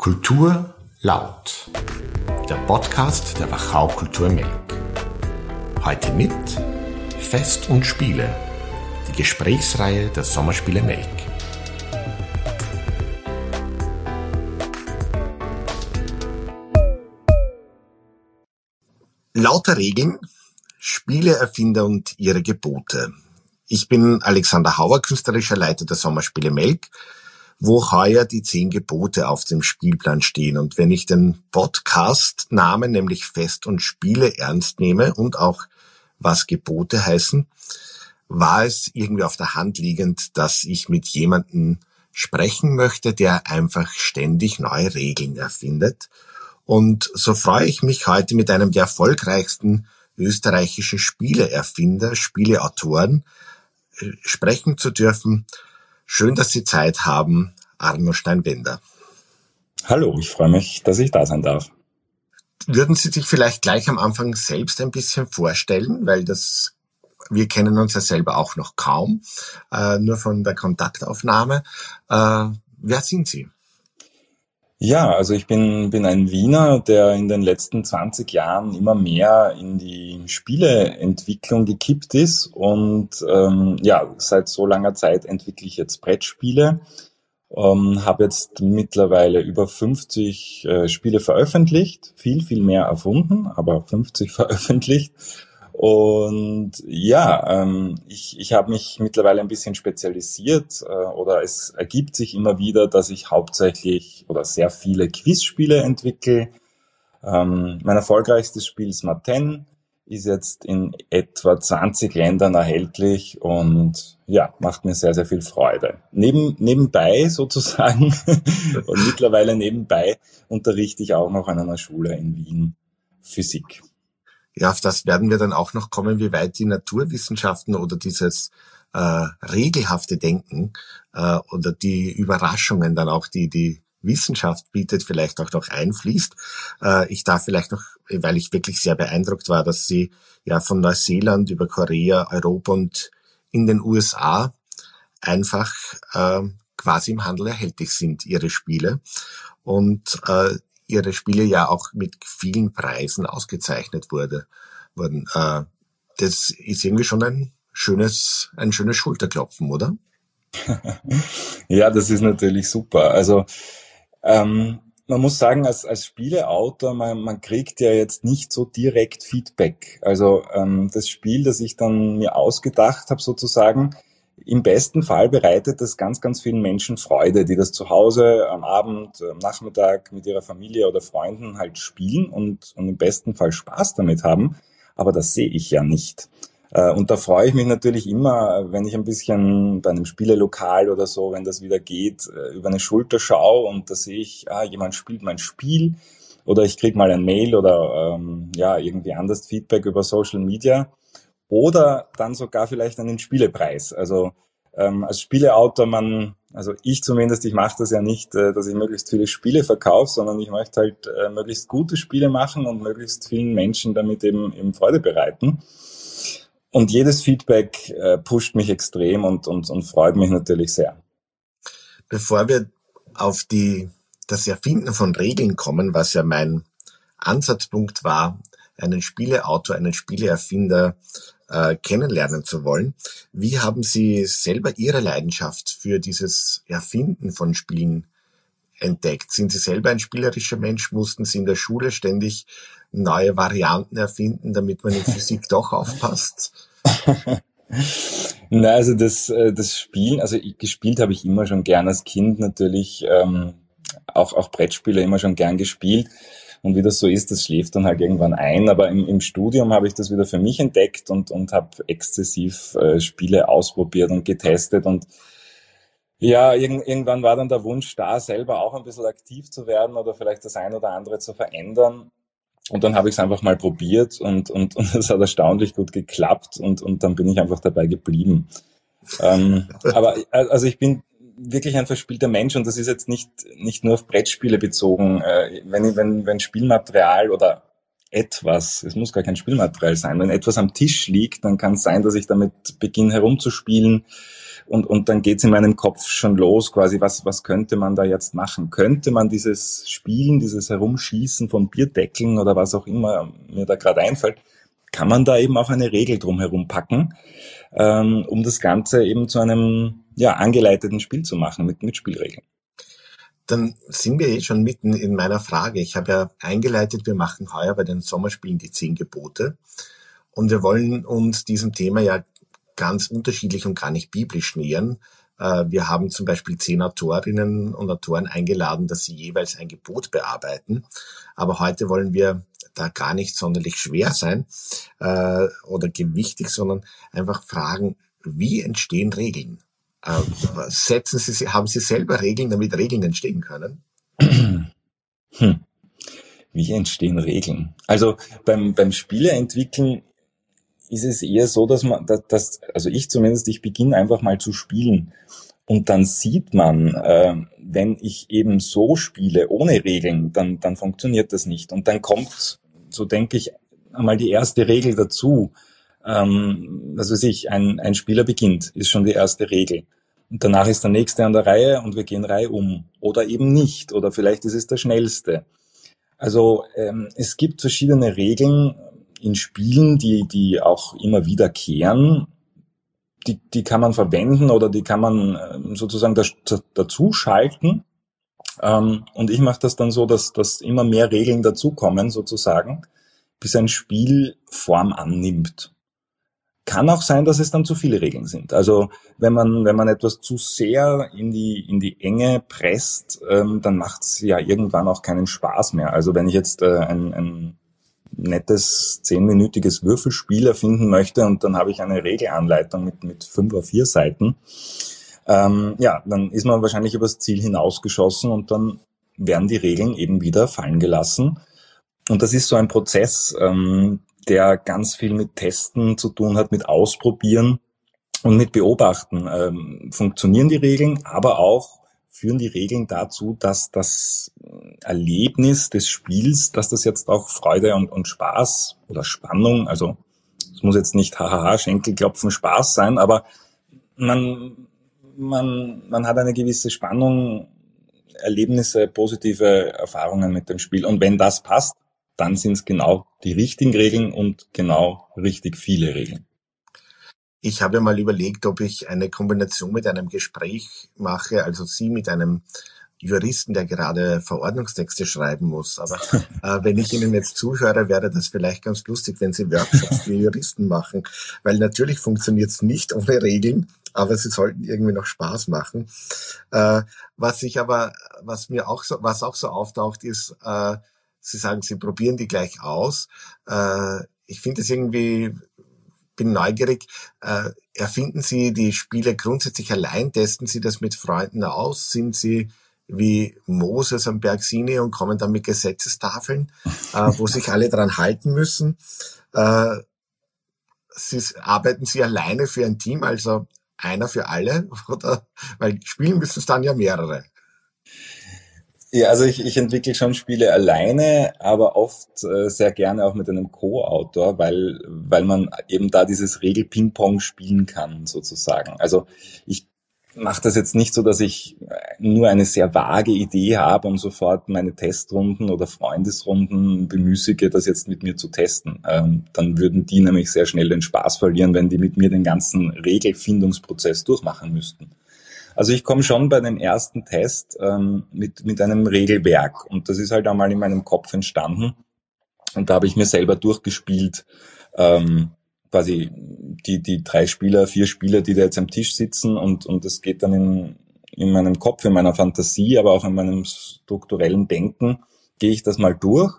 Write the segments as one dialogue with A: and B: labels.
A: Kultur laut. Der Podcast der Wachau Kultur Melk. Heute mit Fest und Spiele. Die Gesprächsreihe der Sommerspiele Melk. Lauter Regeln, Spieleerfinder und ihre Gebote. Ich bin Alexander Hauer, künstlerischer Leiter der Sommerspiele Melk wo heuer die zehn Gebote auf dem Spielplan stehen. Und wenn ich den Podcast-Namen, nämlich Fest und Spiele, ernst nehme und auch was Gebote heißen, war es irgendwie auf der Hand liegend, dass ich mit jemandem sprechen möchte, der einfach ständig neue Regeln erfindet. Und so freue ich mich heute mit einem der erfolgreichsten österreichischen Spieleerfinder, Spieleautoren äh, sprechen zu dürfen, Schön, dass Sie Zeit haben, Arno Steinwender.
B: Hallo, ich freue mich, dass ich da sein darf.
A: Würden Sie sich vielleicht gleich am Anfang selbst ein bisschen vorstellen, weil das wir kennen uns ja selber auch noch kaum, äh, nur von der Kontaktaufnahme. Äh, wer sind Sie?
B: Ja, also ich bin, bin ein Wiener, der in den letzten 20 Jahren immer mehr in die Spieleentwicklung gekippt ist und ähm, ja, seit so langer Zeit entwickle ich jetzt Brettspiele, ähm, habe jetzt mittlerweile über 50 äh, Spiele veröffentlicht, viel, viel mehr erfunden, aber 50 veröffentlicht. Und ja, ähm, ich, ich habe mich mittlerweile ein bisschen spezialisiert äh, oder es ergibt sich immer wieder, dass ich hauptsächlich oder sehr viele Quizspiele entwickle. Ähm, mein erfolgreichstes Spiel Smarten ist jetzt in etwa 20 Ländern erhältlich und ja, macht mir sehr, sehr viel Freude. Neben, nebenbei sozusagen und mittlerweile nebenbei unterrichte ich auch noch an einer Schule in Wien Physik.
A: Ja, auf das werden wir dann auch noch kommen, wie weit die Naturwissenschaften oder dieses äh, regelhafte Denken äh, oder die Überraschungen dann auch, die die Wissenschaft bietet, vielleicht auch noch einfließt. Äh, ich darf vielleicht noch, weil ich wirklich sehr beeindruckt war, dass sie ja von Neuseeland über Korea, Europa und in den USA einfach äh, quasi im Handel erhältlich sind, ihre Spiele. Und äh, ihre Spiele ja auch mit vielen Preisen ausgezeichnet wurde, wurden. Äh, das ist irgendwie schon ein schönes, ein schönes Schulterklopfen, oder?
B: ja, das ist natürlich super. Also ähm, man muss sagen, als, als Spieleautor, man, man kriegt ja jetzt nicht so direkt Feedback. Also ähm, das Spiel, das ich dann mir ausgedacht habe sozusagen, im besten Fall bereitet das ganz, ganz vielen Menschen Freude, die das zu Hause am Abend, am Nachmittag mit ihrer Familie oder Freunden halt spielen und, und im besten Fall Spaß damit haben. Aber das sehe ich ja nicht. Äh, und da freue ich mich natürlich immer, wenn ich ein bisschen bei einem Spielelokal oder so, wenn das wieder geht, äh, über eine Schulter schaue und da sehe ich, ah, jemand spielt mein Spiel oder ich kriege mal ein Mail oder ähm, ja irgendwie anders Feedback über Social Media oder dann sogar vielleicht einen Spielepreis. Also ähm, als Spieleautor, man, also ich zumindest, ich mache das ja nicht, äh, dass ich möglichst viele Spiele verkaufe, sondern ich möchte halt äh, möglichst gute Spiele machen und möglichst vielen Menschen damit eben, eben Freude bereiten. Und jedes Feedback äh, pusht mich extrem und, und, und freut mich natürlich sehr.
A: Bevor wir auf die, das Erfinden von Regeln kommen, was ja mein Ansatzpunkt war, einen Spieleautor, einen Spieleerfinder äh, kennenlernen zu wollen. Wie haben Sie selber Ihre Leidenschaft für dieses Erfinden von Spielen entdeckt? Sind Sie selber ein spielerischer Mensch? Mussten Sie in der Schule ständig neue Varianten erfinden, damit man in Physik doch aufpasst?
B: Na, also das, äh, das Spielen, also gespielt habe ich immer schon gern als Kind natürlich, ähm, auch, auch Brettspiele immer schon gern gespielt. Und wie das so ist, das schläft dann halt irgendwann ein. Aber im, im Studium habe ich das wieder für mich entdeckt und, und habe exzessiv äh, Spiele ausprobiert und getestet. Und ja, irg irgendwann war dann der Wunsch da, selber auch ein bisschen aktiv zu werden oder vielleicht das ein oder andere zu verändern. Und dann habe ich es einfach mal probiert und, und, und es hat erstaunlich gut geklappt und, und dann bin ich einfach dabei geblieben. ähm, aber also ich bin wirklich ein verspielter Mensch und das ist jetzt nicht, nicht nur auf Brettspiele bezogen. Äh, wenn, wenn, wenn Spielmaterial oder etwas, es muss gar kein Spielmaterial sein, wenn etwas am Tisch liegt, dann kann es sein, dass ich damit beginne herumzuspielen und, und dann geht's in meinem Kopf schon los, quasi, was, was könnte man da jetzt machen? Könnte man dieses Spielen, dieses Herumschießen von Bierdeckeln oder was auch immer mir da gerade einfällt, kann man da eben auch eine Regel drumherum packen, ähm, um das Ganze eben zu einem ja, angeleiteten Spiel zu machen mit, mit Spielregeln.
A: Dann sind wir eh schon mitten in meiner Frage. Ich habe ja eingeleitet, wir machen heuer bei den Sommerspielen die zehn Gebote. Und wir wollen uns diesem Thema ja ganz unterschiedlich und gar nicht biblisch nähern. Äh, wir haben zum Beispiel zehn Autorinnen und Autoren eingeladen, dass sie jeweils ein Gebot bearbeiten. Aber heute wollen wir da gar nicht sonderlich schwer sein äh, oder gewichtig, sondern einfach fragen, wie entstehen Regeln? Äh, setzen Sie, haben Sie selber Regeln, damit Regeln entstehen können?
B: Hm. Wie entstehen Regeln? Also beim, beim Spieleentwickeln ist es eher so, dass man, dass, also ich zumindest, ich beginne einfach mal zu spielen. Und dann sieht man, äh, wenn ich eben so spiele, ohne Regeln, dann, dann funktioniert das nicht. Und dann kommt, so denke ich, einmal die erste Regel dazu. Ähm, was weiß ich, ein, ein Spieler beginnt, ist schon die erste Regel. Und danach ist der nächste an der Reihe und wir gehen Reihe um. Oder eben nicht. Oder vielleicht ist es der schnellste. Also ähm, es gibt verschiedene Regeln, in Spielen, die, die auch immer wiederkehren, die, die kann man verwenden oder die kann man ähm, sozusagen dazu schalten. Ähm, und ich mache das dann so, dass, dass immer mehr Regeln dazukommen, sozusagen, bis ein Spiel Form annimmt. Kann auch sein, dass es dann zu viele Regeln sind. Also wenn man, wenn man etwas zu sehr in die, in die Enge presst, ähm, dann macht es ja irgendwann auch keinen Spaß mehr. Also wenn ich jetzt äh, ein, ein nettes zehnminütiges Würfelspiel erfinden möchte und dann habe ich eine Regelanleitung mit, mit fünf oder vier Seiten, ähm, ja, dann ist man wahrscheinlich übers Ziel hinausgeschossen und dann werden die Regeln eben wieder fallen gelassen. Und das ist so ein Prozess, ähm, der ganz viel mit Testen zu tun hat, mit Ausprobieren und mit Beobachten. Ähm, funktionieren die Regeln, aber auch führen die Regeln dazu, dass das Erlebnis des Spiels, dass das jetzt auch Freude und, und Spaß oder Spannung, also es muss jetzt nicht hahaha, Schenkelklopfen, Spaß sein, aber man, man, man hat eine gewisse Spannung, Erlebnisse, positive Erfahrungen mit dem Spiel. Und wenn das passt, dann sind es genau die richtigen Regeln und genau richtig viele Regeln.
A: Ich habe mal überlegt, ob ich eine Kombination mit einem Gespräch mache, also Sie mit einem Juristen, der gerade Verordnungstexte schreiben muss. Aber äh, wenn ich Ihnen jetzt zuhöre, wäre das vielleicht ganz lustig, wenn Sie Workshops für Juristen machen. Weil natürlich funktioniert es nicht ohne Regeln, aber sie sollten irgendwie noch Spaß machen. Äh, was ich aber, was mir auch so, was auch so auftaucht, ist, äh, Sie sagen, Sie probieren die gleich aus. Äh, ich finde es irgendwie bin neugierig. Äh, erfinden Sie die Spiele grundsätzlich allein? Testen Sie das mit Freunden aus? Sind Sie wie Moses am Berg Sinai und kommen dann mit Gesetzestafeln, äh, wo sich alle dran halten müssen? Äh, Sie, arbeiten Sie alleine für ein Team, also einer für alle? Oder, weil spielen müssen es dann ja mehrere.
B: Ja, also ich, ich entwickle schon Spiele alleine, aber oft äh, sehr gerne auch mit einem Co-Autor, weil, weil man eben da dieses Regel-Ping-Pong spielen kann, sozusagen. Also ich mache das jetzt nicht so, dass ich nur eine sehr vage Idee habe und sofort meine Testrunden oder Freundesrunden bemüßige, das jetzt mit mir zu testen. Ähm, dann würden die nämlich sehr schnell den Spaß verlieren, wenn die mit mir den ganzen Regelfindungsprozess durchmachen müssten. Also ich komme schon bei dem ersten Test ähm, mit, mit einem Regelwerk. Und das ist halt einmal in meinem Kopf entstanden. Und da habe ich mir selber durchgespielt, ähm, quasi die, die drei Spieler, vier Spieler, die da jetzt am Tisch sitzen. Und, und das geht dann in, in meinem Kopf, in meiner Fantasie, aber auch in meinem strukturellen Denken, gehe ich das mal durch.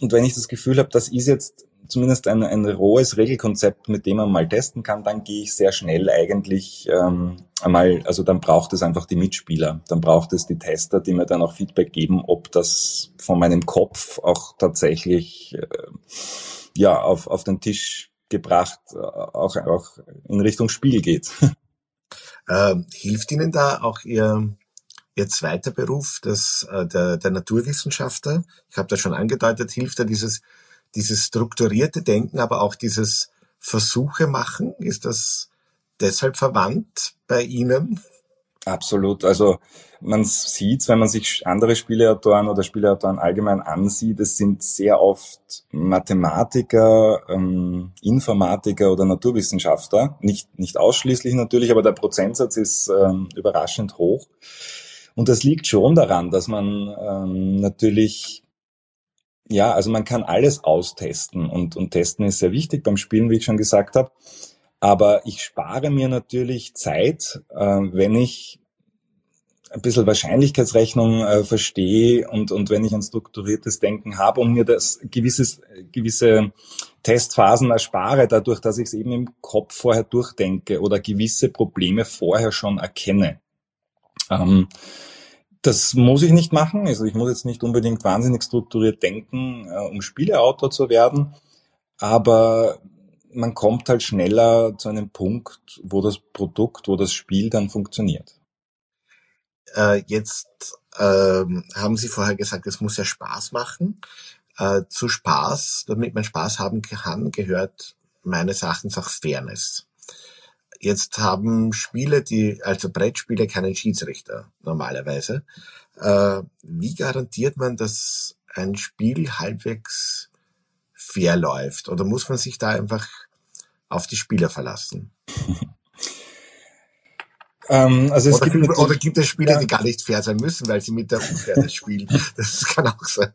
B: Und wenn ich das Gefühl habe, das ist jetzt zumindest ein, ein rohes Regelkonzept, mit dem man mal testen kann, dann gehe ich sehr schnell eigentlich ähm, einmal, also dann braucht es einfach die Mitspieler, dann braucht es die Tester, die mir dann auch Feedback geben, ob das von meinem Kopf auch tatsächlich äh, ja auf, auf den Tisch gebracht äh, auch, auch in Richtung Spiel geht.
A: Ähm, hilft Ihnen da auch Ihr Ihr zweiter Beruf, das, äh, der, der Naturwissenschaftler? Ich habe das schon angedeutet, hilft da dieses dieses strukturierte Denken, aber auch dieses Versuche machen? Ist das, deshalb verwandt bei Ihnen?
B: Absolut. Also man sieht, wenn man sich andere Spieleautoren oder Spieleautoren allgemein ansieht, es sind sehr oft Mathematiker, ähm, Informatiker oder Naturwissenschaftler. Nicht, nicht ausschließlich natürlich, aber der Prozentsatz ist ähm, überraschend hoch. Und das liegt schon daran, dass man ähm, natürlich ja, also man kann alles austesten und, und testen ist sehr wichtig beim Spielen, wie ich schon gesagt habe. Aber ich spare mir natürlich Zeit, äh, wenn ich ein bisschen Wahrscheinlichkeitsrechnung äh, verstehe und, und wenn ich ein strukturiertes Denken habe und mir das gewisses, gewisse Testphasen erspare, dadurch, dass ich es eben im Kopf vorher durchdenke oder gewisse Probleme vorher schon erkenne. Ähm, das muss ich nicht machen. Also ich muss jetzt nicht unbedingt wahnsinnig strukturiert denken, äh, um Spieleautor zu werden. Aber man kommt halt schneller zu einem Punkt, wo das Produkt, wo das Spiel dann funktioniert.
A: Äh, jetzt ähm, haben Sie vorher gesagt, es muss ja Spaß machen. Äh, zu Spaß, damit man Spaß haben kann, gehört meines Erachtens auch Fairness. Jetzt haben Spiele, die, also Brettspiele, keinen Schiedsrichter normalerweise. Äh, wie garantiert man, dass ein Spiel halbwegs fair läuft? Oder muss man sich da einfach auf die Spieler verlassen?
B: Ähm, also es
A: oder,
B: gibt
A: oder gibt es Spiele, ja. die gar nicht fair sein müssen, weil sie mit der Unfairness spielen? Das kann auch sein.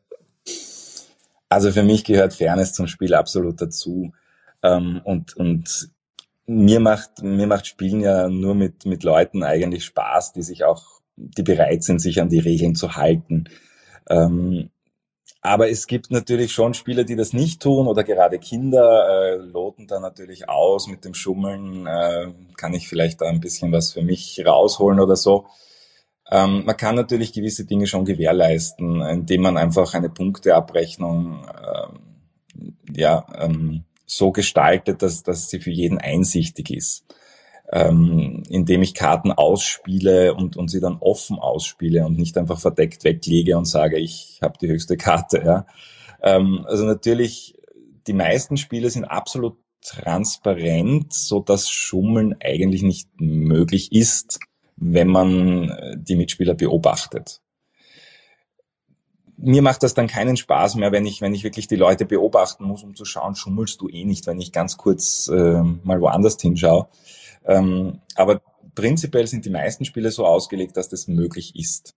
B: Also für mich gehört Fairness zum Spiel absolut dazu. Ähm, und, und mir macht, mir macht Spielen ja nur mit, mit Leuten eigentlich Spaß, die sich auch, die bereit sind, sich an die Regeln zu halten. Ähm, aber es gibt natürlich schon Spieler, die das nicht tun oder gerade Kinder äh, loten da natürlich aus mit dem Schummeln. Äh, kann ich vielleicht da ein bisschen was für mich rausholen oder so. Ähm, man kann natürlich gewisse Dinge schon gewährleisten, indem man einfach eine Punkteabrechnung äh, ja, ähm, so gestaltet, dass, dass sie für jeden einsichtig ist. Ähm, indem ich Karten ausspiele und, und sie dann offen ausspiele und nicht einfach verdeckt weglege und sage, ich habe die höchste Karte. Ja. Ähm, also natürlich, die meisten Spiele sind absolut transparent, so dass Schummeln eigentlich nicht möglich ist, wenn man äh, die Mitspieler beobachtet mir macht das dann keinen Spaß mehr, wenn ich, wenn ich wirklich die Leute beobachten muss, um zu schauen, schummelst du eh nicht, wenn ich ganz kurz äh, mal woanders hinschaue. Ähm, aber prinzipiell sind die meisten Spiele so ausgelegt, dass das möglich ist.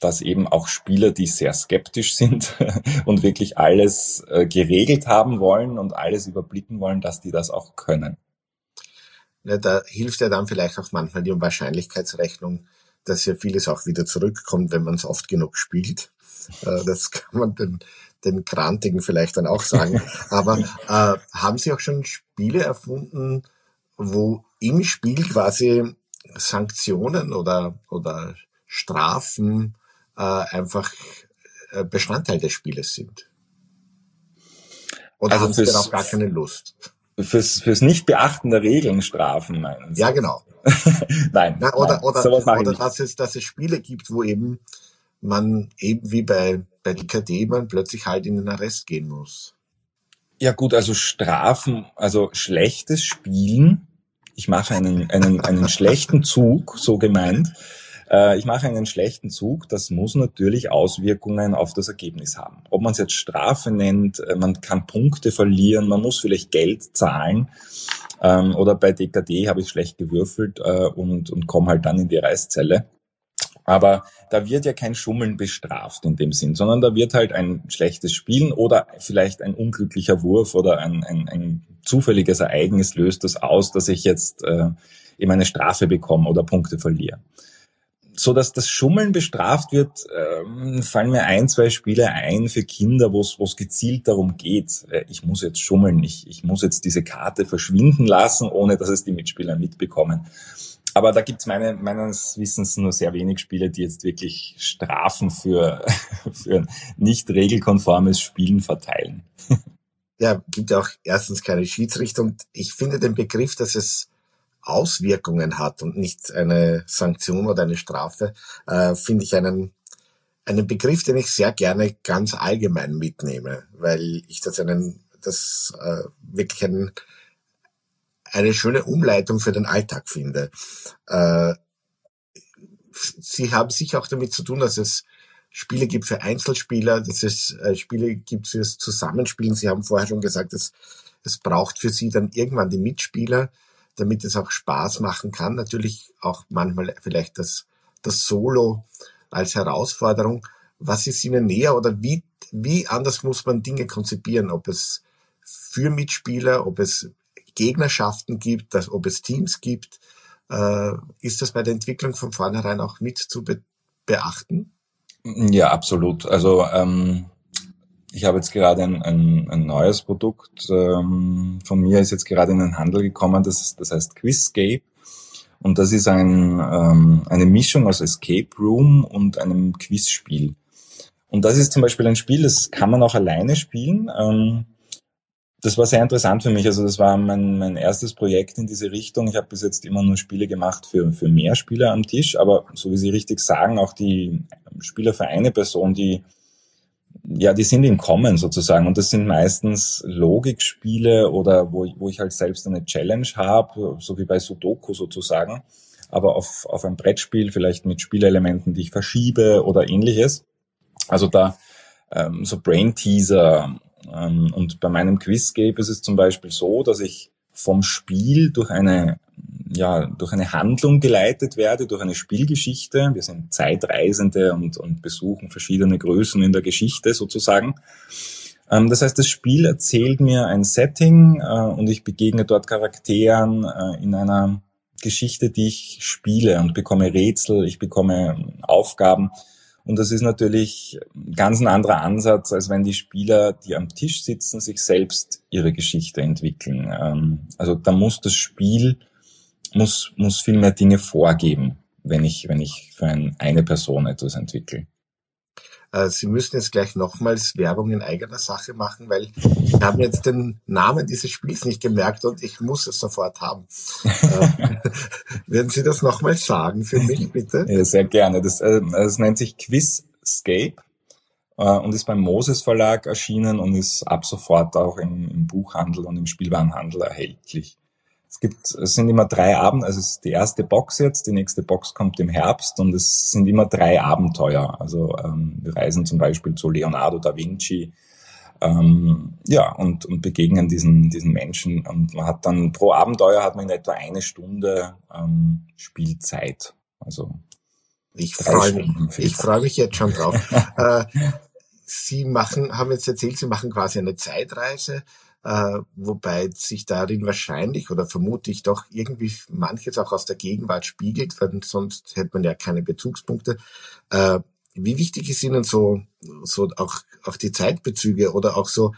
B: Dass eben auch Spieler, die sehr skeptisch sind und wirklich alles äh, geregelt haben wollen und alles überblicken wollen, dass die das auch können.
A: Ja, da hilft ja dann vielleicht auch manchmal die Wahrscheinlichkeitsrechnung, dass ja vieles auch wieder zurückkommt, wenn man es oft genug spielt. Äh, das kann man den, den Krantigen vielleicht dann auch sagen. Aber äh, haben Sie auch schon Spiele erfunden, wo im Spiel quasi Sanktionen oder, oder Strafen äh, einfach äh, Bestandteil des Spieles sind? Oder also haben Sie dann auch gar keine Lust?
B: Fürs, fürs Nicht-Beachten der Regeln Strafen meinen
A: Sie? Ja, genau.
B: nein.
A: Na, oder nein, oder, oder dass, es, dass es Spiele gibt, wo eben man eben wie bei, bei DKD man plötzlich halt in den Arrest gehen muss.
B: Ja gut, also Strafen, also schlechtes Spielen. Ich mache einen, einen, einen schlechten Zug, so gemeint. Äh, ich mache einen schlechten Zug, das muss natürlich Auswirkungen auf das Ergebnis haben. Ob man es jetzt Strafe nennt, äh, man kann Punkte verlieren, man muss vielleicht Geld zahlen. Ähm, oder bei DKD habe ich schlecht gewürfelt äh, und, und komme halt dann in die Reißzelle. Aber da wird ja kein Schummeln bestraft in dem Sinn, sondern da wird halt ein schlechtes Spielen oder vielleicht ein unglücklicher Wurf oder ein, ein, ein zufälliges Ereignis löst das aus, dass ich jetzt äh, eben eine Strafe bekomme oder Punkte verliere. So dass das Schummeln bestraft wird, äh, fallen mir ein, zwei Spiele ein für Kinder, wo es gezielt darum geht, äh, ich muss jetzt schummeln, ich, ich muss jetzt diese Karte verschwinden lassen, ohne dass es die Mitspieler mitbekommen. Aber da gibt's meine, meines Wissens nur sehr wenig Spiele, die jetzt wirklich Strafen für, für nicht regelkonformes Spielen verteilen.
A: Ja, gibt ja auch erstens keine Schiedsrichter. Und ich finde den Begriff, dass es Auswirkungen hat und nicht eine Sanktion oder eine Strafe, äh, finde ich einen, einen Begriff, den ich sehr gerne ganz allgemein mitnehme, weil ich das einen, das äh, wirklich einen eine schöne Umleitung für den Alltag finde. Äh, Sie haben sicher auch damit zu tun, dass es Spiele gibt für Einzelspieler, dass es äh, Spiele gibt fürs Zusammenspielen. Sie haben vorher schon gesagt, es, es braucht für Sie dann irgendwann die Mitspieler, damit es auch Spaß machen kann. Natürlich auch manchmal vielleicht das, das Solo als Herausforderung. Was ist Ihnen näher oder wie, wie anders muss man Dinge konzipieren? Ob es für Mitspieler, ob es Gegnerschaften gibt, dass, ob es Teams gibt. Äh, ist das bei der Entwicklung von vornherein auch mit zu be beachten?
B: Ja, absolut. Also ähm, ich habe jetzt gerade ein, ein, ein neues Produkt ähm, von mir, ist jetzt gerade in den Handel gekommen, das, das heißt Quizscape. Und das ist ein, ähm, eine Mischung aus Escape Room und einem Quizspiel. Und das ist zum Beispiel ein Spiel, das kann man auch alleine spielen. Ähm, das war sehr interessant für mich. Also das war mein, mein erstes Projekt in diese Richtung. Ich habe bis jetzt immer nur Spiele gemacht für, für mehr Spieler am Tisch, aber so wie Sie richtig sagen, auch die Spieler für eine Person, die ja, die sind im Kommen sozusagen und das sind meistens Logikspiele oder wo, wo ich halt selbst eine Challenge habe, so wie bei Sudoku sozusagen, aber auf, auf ein Brettspiel vielleicht mit Spielelementen, die ich verschiebe oder ähnliches. Also da ähm, so Brain Teaser ähm, und bei meinem Quizscape ist es zum Beispiel so, dass ich vom Spiel durch eine, ja, durch eine Handlung geleitet werde, durch eine Spielgeschichte. Wir sind Zeitreisende und, und besuchen verschiedene Größen in der Geschichte sozusagen. Ähm, das heißt, das Spiel erzählt mir ein Setting äh, und ich begegne dort Charakteren äh, in einer Geschichte, die ich spiele und bekomme Rätsel, ich bekomme Aufgaben und das ist natürlich ganz ein anderer Ansatz, als wenn die Spieler, die am Tisch sitzen, sich selbst ihre Geschichte entwickeln. Ähm, also da muss das Spiel, muss, muss viel mehr Dinge vorgeben, wenn ich, wenn ich für ein, eine Person etwas entwickle.
A: Äh, Sie müssen jetzt gleich nochmals Werbung in eigener Sache machen, weil ich habe jetzt den Namen dieses Spiels nicht gemerkt und ich muss es sofort haben. Äh, werden Sie das nochmals sagen für mich, bitte?
B: Ja, sehr gerne. Das, äh, das nennt sich Quizscape und ist beim Moses Verlag erschienen und ist ab sofort auch im, im Buchhandel und im Spielwarenhandel erhältlich. Es gibt, es sind immer drei Abend, also es ist die erste Box jetzt, die nächste Box kommt im Herbst und es sind immer drei Abenteuer. Also ähm, wir reisen zum Beispiel zu Leonardo da Vinci, ähm, ja, und, und begegnen diesen, diesen Menschen. Und man hat dann pro Abenteuer hat man in etwa eine Stunde ähm, Spielzeit. Also
A: ich freue mich, ich freue mich jetzt schon drauf. äh, Sie machen, haben jetzt erzählt, Sie machen quasi eine Zeitreise äh, wobei sich darin wahrscheinlich oder vermute ich doch irgendwie manches auch aus der Gegenwart spiegelt, weil sonst hätte man ja keine Bezugspunkte. Äh, wie wichtig ist Ihnen so, so auch, auch die Zeitbezüge oder auch so,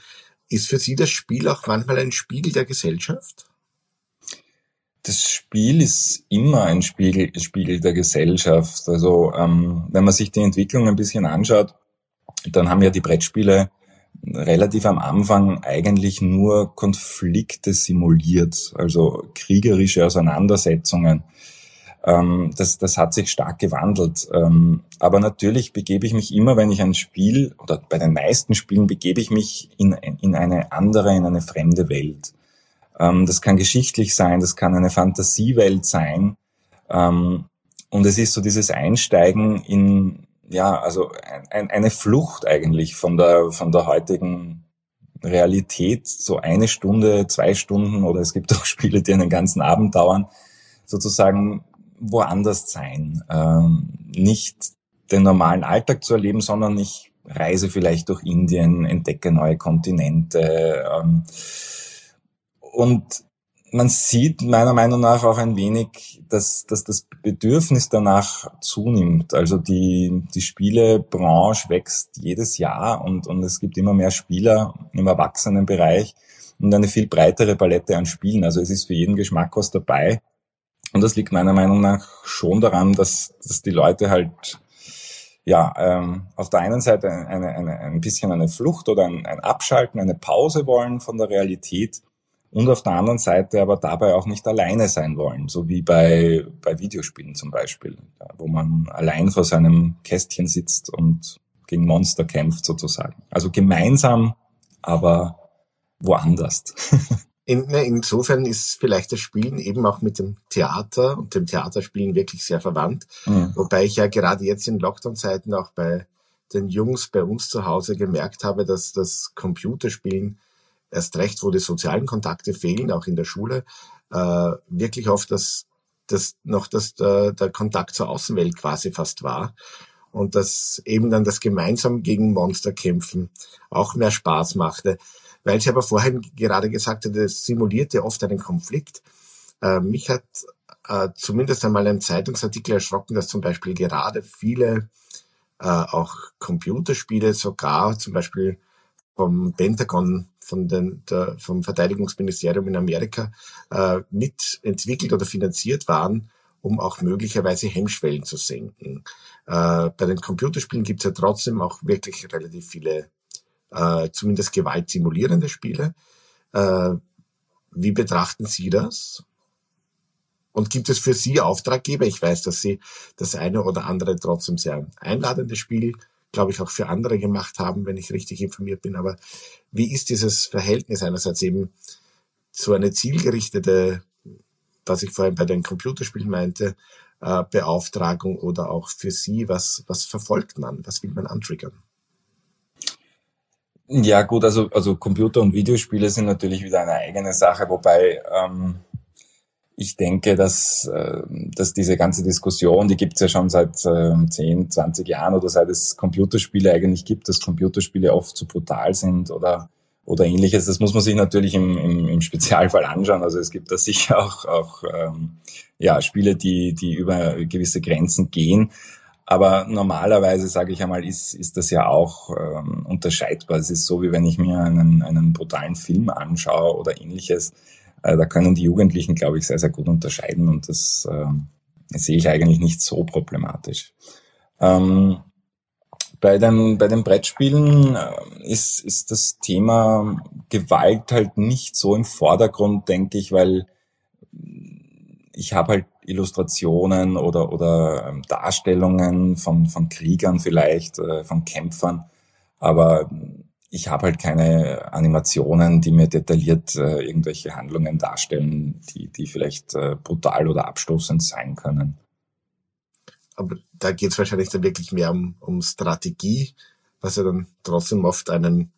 A: ist für Sie das Spiel auch manchmal ein Spiegel der Gesellschaft?
B: Das Spiel ist immer ein Spiegel, Spiegel der Gesellschaft. Also ähm, wenn man sich die Entwicklung ein bisschen anschaut, dann haben ja die Brettspiele relativ am Anfang eigentlich nur Konflikte simuliert, also kriegerische Auseinandersetzungen. Ähm, das, das hat sich stark gewandelt. Ähm, aber natürlich begebe ich mich immer, wenn ich ein Spiel, oder bei den meisten Spielen begebe ich mich in, in eine andere, in eine fremde Welt. Ähm, das kann geschichtlich sein, das kann eine Fantasiewelt sein. und es ist so dieses Einsteigen in, ja, also ein, eine Flucht eigentlich von der, von der heutigen Realität, so eine Stunde, zwei Stunden oder es gibt auch Spiele, die einen ganzen Abend dauern, sozusagen woanders sein. Ähm, nicht den normalen Alltag zu erleben, sondern ich reise vielleicht durch Indien, entdecke neue Kontinente. Ähm, und man sieht meiner Meinung nach auch ein wenig, dass, dass das Bedürfnis danach zunimmt. Also die, die Spielebranche wächst jedes Jahr und, und es gibt immer mehr Spieler im Erwachsenenbereich und eine viel breitere Palette an Spielen. Also es ist für jeden Geschmack was dabei. Und das liegt meiner Meinung nach schon daran, dass, dass die Leute halt ja, ähm, auf der einen Seite eine, eine, ein bisschen eine Flucht oder ein, ein Abschalten, eine Pause wollen von der Realität und auf der anderen Seite aber dabei auch nicht alleine sein wollen, so wie bei, bei Videospielen zum Beispiel, wo man allein vor seinem Kästchen sitzt und gegen Monster kämpft sozusagen. Also gemeinsam, aber woanders.
A: In, insofern ist vielleicht das Spielen eben auch mit dem Theater und dem Theaterspielen wirklich sehr verwandt. Mhm. Wobei ich ja gerade jetzt in Lockdown-Zeiten auch bei den Jungs bei uns zu Hause gemerkt habe, dass das Computerspielen erst recht, wo die sozialen Kontakte fehlen, auch in der Schule, äh, wirklich oft das, das noch das, der, der Kontakt zur Außenwelt quasi fast war. Und dass eben dann das gemeinsam gegen Monster kämpfen auch mehr Spaß machte. Weil ich aber vorhin gerade gesagt hatte, es simulierte oft einen Konflikt. Äh, mich hat äh, zumindest einmal ein Zeitungsartikel erschrocken, dass zum Beispiel gerade viele äh, auch Computerspiele sogar zum Beispiel vom Pentagon, von den, der, vom Verteidigungsministerium in Amerika äh, mitentwickelt oder finanziert waren, um auch möglicherweise Hemmschwellen zu senken. Äh, bei den Computerspielen gibt es ja trotzdem auch wirklich relativ viele, äh, zumindest gewaltsimulierende Spiele. Äh, wie betrachten Sie das? Und gibt es für Sie Auftraggeber? Ich weiß, dass Sie das eine oder andere trotzdem sehr einladendes Spiel, glaube ich, auch für andere gemacht haben, wenn ich richtig informiert bin. Aber wie ist dieses Verhältnis einerseits eben so eine zielgerichtete, was ich vorhin bei den Computerspielen meinte, äh, Beauftragung oder auch für Sie, was, was verfolgt man? Was will man antriggern?
B: Ja gut, also, also Computer- und Videospiele sind natürlich wieder eine eigene Sache, wobei ähm, ich denke, dass, äh, dass diese ganze Diskussion, die gibt es ja schon seit äh, 10, 20 Jahren oder seit es Computerspiele eigentlich gibt, dass Computerspiele oft zu brutal sind oder, oder ähnliches. Das muss man sich natürlich im, im, im Spezialfall anschauen. Also es gibt da sicher auch, auch ähm, ja, Spiele, die, die über gewisse Grenzen gehen. Aber normalerweise, sage ich einmal, ist, ist das ja auch ähm, unterscheidbar. Es ist so, wie wenn ich mir einen, einen brutalen Film anschaue oder ähnliches äh, da können die Jugendlichen, glaube ich, sehr, sehr gut unterscheiden und das äh, sehe ich eigentlich nicht so problematisch. Ähm, bei den, bei den Brettspielen äh, ist, ist das Thema Gewalt halt nicht so im Vordergrund, denke ich, weil ich habe halt Illustrationen oder, oder ähm, Darstellungen von, von Kriegern vielleicht, äh, von Kämpfern, aber ich habe halt keine Animationen, die mir detailliert äh, irgendwelche Handlungen darstellen, die, die vielleicht äh, brutal oder abstoßend sein können.
A: Aber da geht es wahrscheinlich dann wirklich mehr um, um Strategie, was ja dann trotzdem oft einen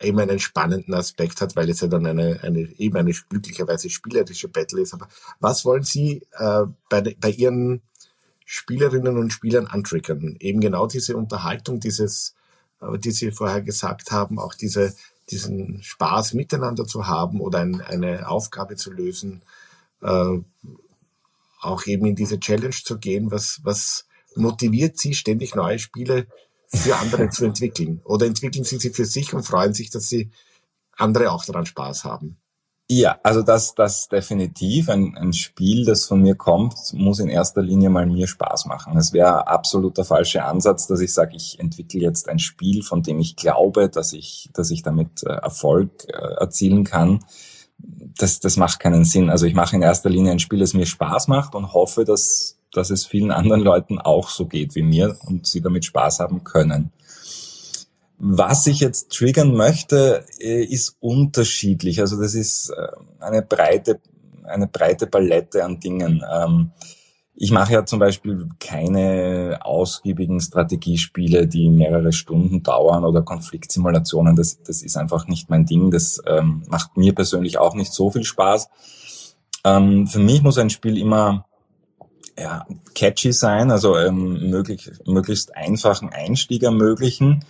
A: eben einen spannenden Aspekt hat, weil es ja dann eine, eine eben eine glücklicherweise spielerische Battle ist. Aber was wollen Sie äh, bei, bei Ihren Spielerinnen und Spielern antriggern? Eben genau diese Unterhaltung, dieses die Sie vorher gesagt haben, auch diese, diesen Spaß miteinander zu haben oder ein, eine Aufgabe zu lösen, äh, auch eben in diese Challenge zu gehen, was, was motiviert Sie, ständig neue Spiele für andere zu entwickeln? Oder entwickeln Sie sie für sich und freuen sich, dass Sie andere auch daran Spaß haben?
B: Ja, also das, das definitiv. Ein, ein Spiel, das von mir kommt, muss in erster Linie mal mir Spaß machen. Es wäre absolut der falsche Ansatz, dass ich sage, ich entwickle jetzt ein Spiel, von dem ich glaube, dass ich, dass ich damit äh, Erfolg äh, erzielen kann. Das, das macht keinen Sinn. Also ich mache in erster Linie ein Spiel, das mir Spaß macht und hoffe, dass, dass es vielen anderen Leuten auch so geht wie mir und sie damit Spaß haben können. Was ich jetzt triggern möchte, äh, ist unterschiedlich. Also das ist äh, eine breite, eine breite Palette an Dingen. Ähm, ich mache ja zum Beispiel keine ausgiebigen Strategiespiele, die mehrere Stunden dauern oder Konfliktsimulationen. Das, das ist einfach nicht mein Ding. Das ähm, macht mir persönlich auch nicht so viel Spaß. Ähm, für mich muss ein Spiel immer ja, catchy sein, also ähm, möglich, möglichst einfachen Einstieg ermöglichen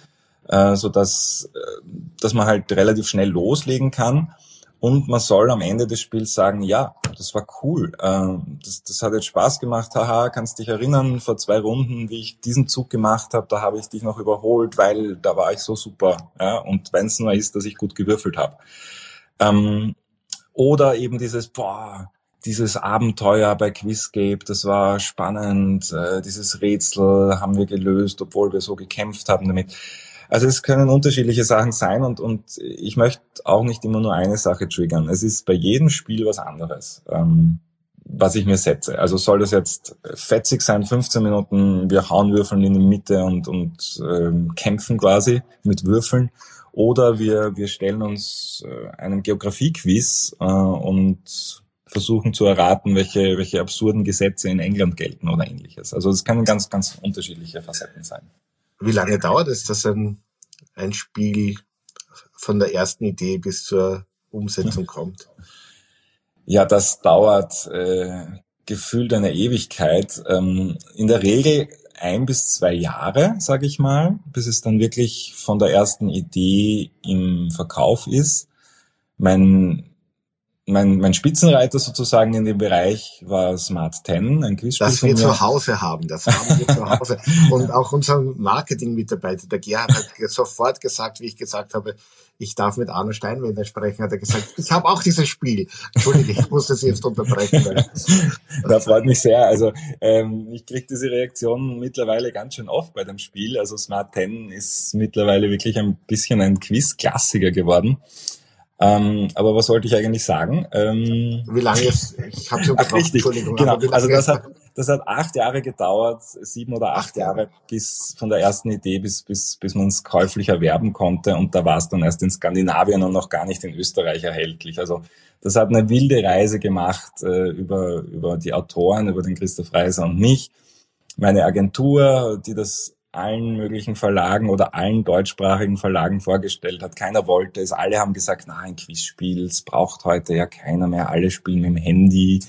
B: äh, so dass, äh, dass man halt relativ schnell loslegen kann. Und man soll am Ende des Spiels sagen, ja, das war cool, äh, das, das hat jetzt Spaß gemacht, haha, kannst dich erinnern, vor zwei Runden, wie ich diesen Zug gemacht habe, da habe ich dich noch überholt, weil da war ich so super. Ja? Und wenn es nur ist, dass ich gut gewürfelt habe. Ähm, oder eben dieses, boah, dieses Abenteuer bei Quizscape, das war spannend, äh, dieses Rätsel haben wir gelöst, obwohl wir so gekämpft haben damit. Also es können unterschiedliche Sachen sein und, und ich möchte auch nicht immer nur eine Sache triggern. Es ist bei jedem Spiel was anderes. Ähm, was ich mir setze. Also soll das jetzt fetzig sein, 15 Minuten, wir hauen Würfeln in die Mitte und, und ähm, kämpfen quasi mit Würfeln. Oder wir, wir stellen uns äh, einem Geografie-Quiz äh, und versuchen zu erraten, welche, welche absurden Gesetze in England gelten oder ähnliches. Also es können ganz, ganz unterschiedliche Facetten sein.
A: Wie lange dauert es, dass ein, ein Spiel von der ersten Idee bis zur Umsetzung kommt?
B: Ja, das dauert äh, gefühlt eine Ewigkeit. Ähm, in der Regel ein bis zwei Jahre, sage ich mal, bis es dann wirklich von der ersten Idee im Verkauf ist. Mein mein, mein Spitzenreiter sozusagen in dem Bereich war Smart 10, ein
A: Quizspiel. Das wir zu Hause haben, das haben wir zu Hause. Und auch unser Marketing-Mitarbeiter, der Gerhard, hat sofort gesagt, wie ich gesagt habe, ich darf mit Arno Steinwender sprechen, hat er gesagt, ich habe auch dieses Spiel. Entschuldige, ich muss das jetzt unterbrechen.
B: da freut mich sehr. Also ähm, ich kriege diese Reaktion mittlerweile ganz schön oft bei dem Spiel. Also Smart 10 ist mittlerweile wirklich ein bisschen ein Quiz-Klassiker geworden. Ähm, aber was wollte ich eigentlich sagen? Ähm,
A: wie lange ist, ich habe schon
B: gefragt, Entschuldigung. Genau, also das hat, das hat acht Jahre gedauert, sieben oder acht, acht Jahre, bis von der ersten Idee bis, bis, bis man es käuflich erwerben konnte. Und da war es dann erst in Skandinavien und noch gar nicht in Österreich erhältlich. Also das hat eine wilde Reise gemacht äh, über, über die Autoren, über den Christoph Reiser und mich. Meine Agentur, die das allen möglichen Verlagen oder allen deutschsprachigen Verlagen vorgestellt hat. Keiner wollte es. Alle haben gesagt, na, ein Quizspiel, es braucht heute ja keiner mehr. Alle spielen mit dem Handy.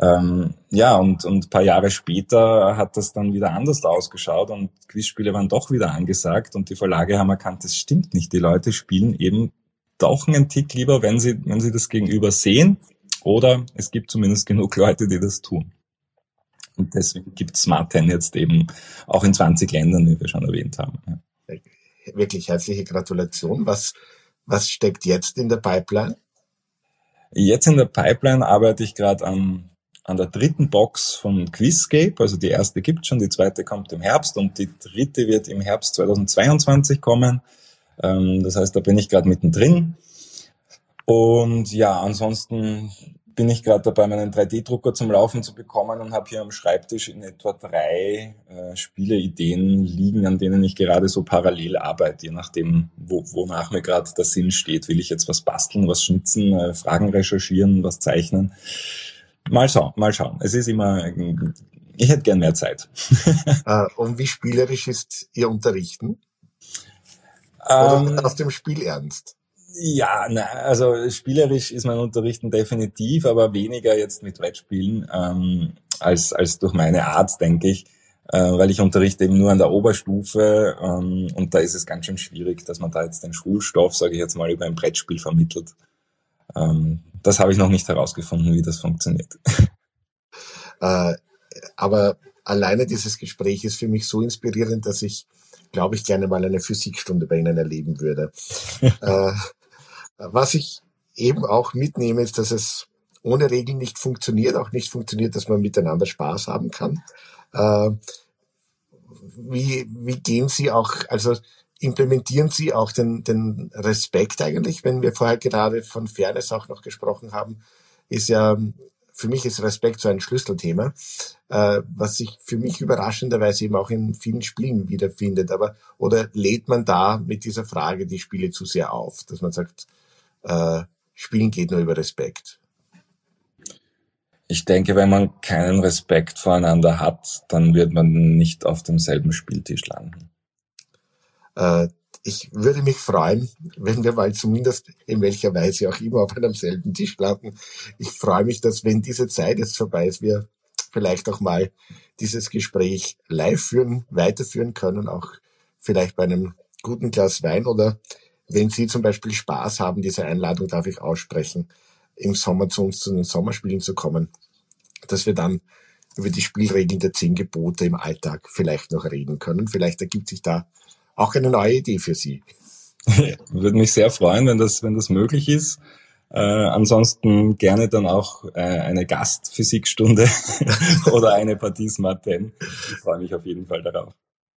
B: Ähm, ja, und, und paar Jahre später hat das dann wieder anders ausgeschaut und Quizspiele waren doch wieder angesagt und die Verlage haben erkannt, das stimmt nicht. Die Leute spielen eben doch einen Tick lieber, wenn sie, wenn sie das Gegenüber sehen oder es gibt zumindest genug Leute, die das tun. Und deswegen gibt es Smart 10 jetzt eben auch in 20 Ländern, wie wir schon erwähnt haben. Ja.
A: Wirklich herzliche Gratulation. Was, was steckt jetzt in der Pipeline?
B: Jetzt in der Pipeline arbeite ich gerade an, an der dritten Box von Quizscape. Also die erste gibt schon, die zweite kommt im Herbst und die dritte wird im Herbst 2022 kommen. Ähm, das heißt, da bin ich gerade mittendrin. Und ja, ansonsten bin ich gerade dabei, meinen 3D-Drucker zum Laufen zu bekommen und habe hier am Schreibtisch in etwa drei äh, Spieleideen liegen, an denen ich gerade so parallel arbeite, je nachdem, wo, wonach mir gerade der Sinn steht. Will ich jetzt was basteln, was schnitzen, äh, Fragen recherchieren, was zeichnen? Mal schauen, mal schauen. Es ist immer, ich hätte gern mehr Zeit.
A: äh, und wie spielerisch ist Ihr Unterrichten? Oder ähm, aus dem Spiel ernst?
B: Ja, na, also spielerisch ist mein Unterrichten definitiv, aber weniger jetzt mit Wettspielen ähm, als, als durch meine Art, denke ich, äh, weil ich unterrichte eben nur an der Oberstufe ähm, und da ist es ganz schön schwierig, dass man da jetzt den Schulstoff, sage ich jetzt mal, über ein Brettspiel vermittelt. Ähm, das habe ich noch nicht herausgefunden, wie das funktioniert.
A: Äh, aber alleine dieses Gespräch ist für mich so inspirierend, dass ich, glaube ich, gerne mal eine Physikstunde bei Ihnen erleben würde. äh, was ich eben auch mitnehme, ist, dass es ohne Regeln nicht funktioniert, auch nicht funktioniert, dass man miteinander Spaß haben kann. Äh, wie, wie gehen Sie auch, also implementieren Sie auch den, den Respekt eigentlich, wenn wir vorher gerade von Fairness auch noch gesprochen haben, ist ja, für mich ist Respekt so ein Schlüsselthema, äh, was sich für mich überraschenderweise eben auch in vielen Spielen wiederfindet. Aber, oder lädt man da mit dieser Frage die Spiele zu sehr auf, dass man sagt, äh, Spielen geht nur über Respekt.
B: Ich denke, wenn man keinen Respekt voreinander hat, dann wird man nicht auf demselben Spieltisch landen.
A: Äh, ich würde mich freuen, wenn wir mal zumindest in welcher Weise auch immer auf einem selben Tisch landen. Ich freue mich, dass wenn diese Zeit jetzt vorbei ist, wir vielleicht auch mal dieses Gespräch live führen, weiterführen können, auch vielleicht bei einem guten Glas Wein oder wenn Sie zum Beispiel Spaß haben, diese Einladung darf ich aussprechen, im Sommer zu uns zu den Sommerspielen zu kommen, dass wir dann über die Spielregeln der zehn Gebote im Alltag vielleicht noch reden können. Vielleicht ergibt sich da auch eine neue Idee für Sie.
B: Würde mich sehr freuen, wenn das, wenn das möglich ist. Äh, ansonsten gerne dann auch äh, eine Gastphysikstunde oder eine Partie Smart 10. Ich freue mich auf jeden Fall darauf.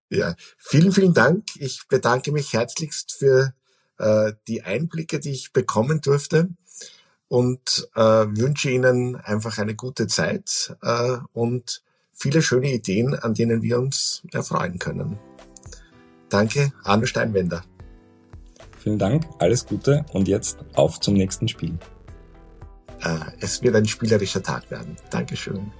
A: Ja, vielen, vielen Dank. Ich bedanke mich herzlichst für äh, die Einblicke, die ich bekommen durfte. und äh, wünsche Ihnen einfach eine gute Zeit äh, und viele schöne Ideen, an denen wir uns erfreuen können. Danke, Arno Steinwender.
B: Vielen Dank, alles Gute und jetzt auf zum nächsten Spiel.
A: Äh, es wird ein spielerischer Tag werden. Dankeschön.